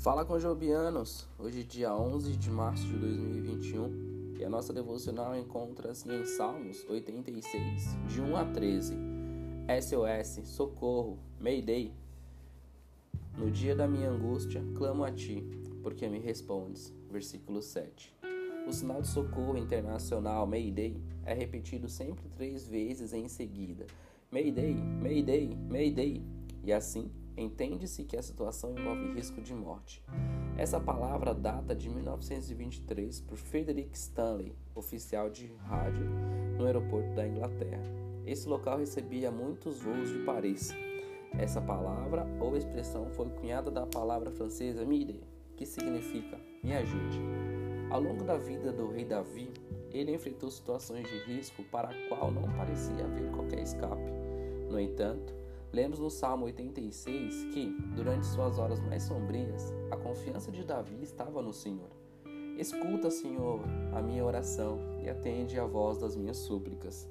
Fala com Jobianos, hoje dia 11 de março de 2021 e a nossa devocional encontra-se em Salmos 86, de 1 a 13. SOS, socorro, Mayday. No dia da minha angústia, clamo a ti, porque me respondes. Versículo 7. O sinal de socorro internacional Mayday é repetido sempre três vezes em seguida. Mayday, Mayday, Mayday. E assim, entende-se que a situação envolve risco de morte. Essa palavra data de 1923 por Frederick Stanley, oficial de rádio no aeroporto da Inglaterra. Esse local recebia muitos voos de Paris. Essa palavra ou expressão foi cunhada da palavra francesa mire, que significa me ajude. Ao longo da vida do rei Davi, ele enfrentou situações de risco para a qual não parecia haver qualquer escape. No entanto, Lemos no Salmo 86 que, durante suas horas mais sombrias, a confiança de Davi estava no Senhor. Escuta, Senhor, a minha oração e atende a voz das minhas súplicas.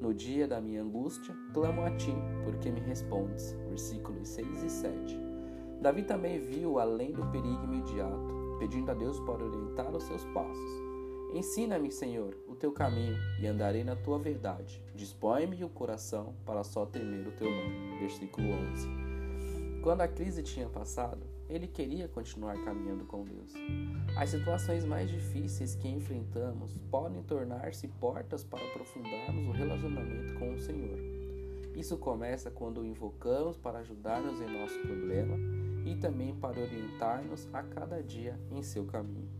No dia da minha angústia, clamo a ti, porque me respondes. Versículos 6 e 7. Davi também viu além do perigo imediato, pedindo a Deus para orientar os seus passos. Ensina-me, Senhor, o teu caminho e andarei na tua verdade. Dispõe-me o coração para só temer o teu nome. Versículo 11. Quando a crise tinha passado, ele queria continuar caminhando com Deus. As situações mais difíceis que enfrentamos podem tornar-se portas para aprofundarmos o relacionamento com o Senhor. Isso começa quando o invocamos para ajudar-nos em nosso problema e também para orientar-nos a cada dia em seu caminho.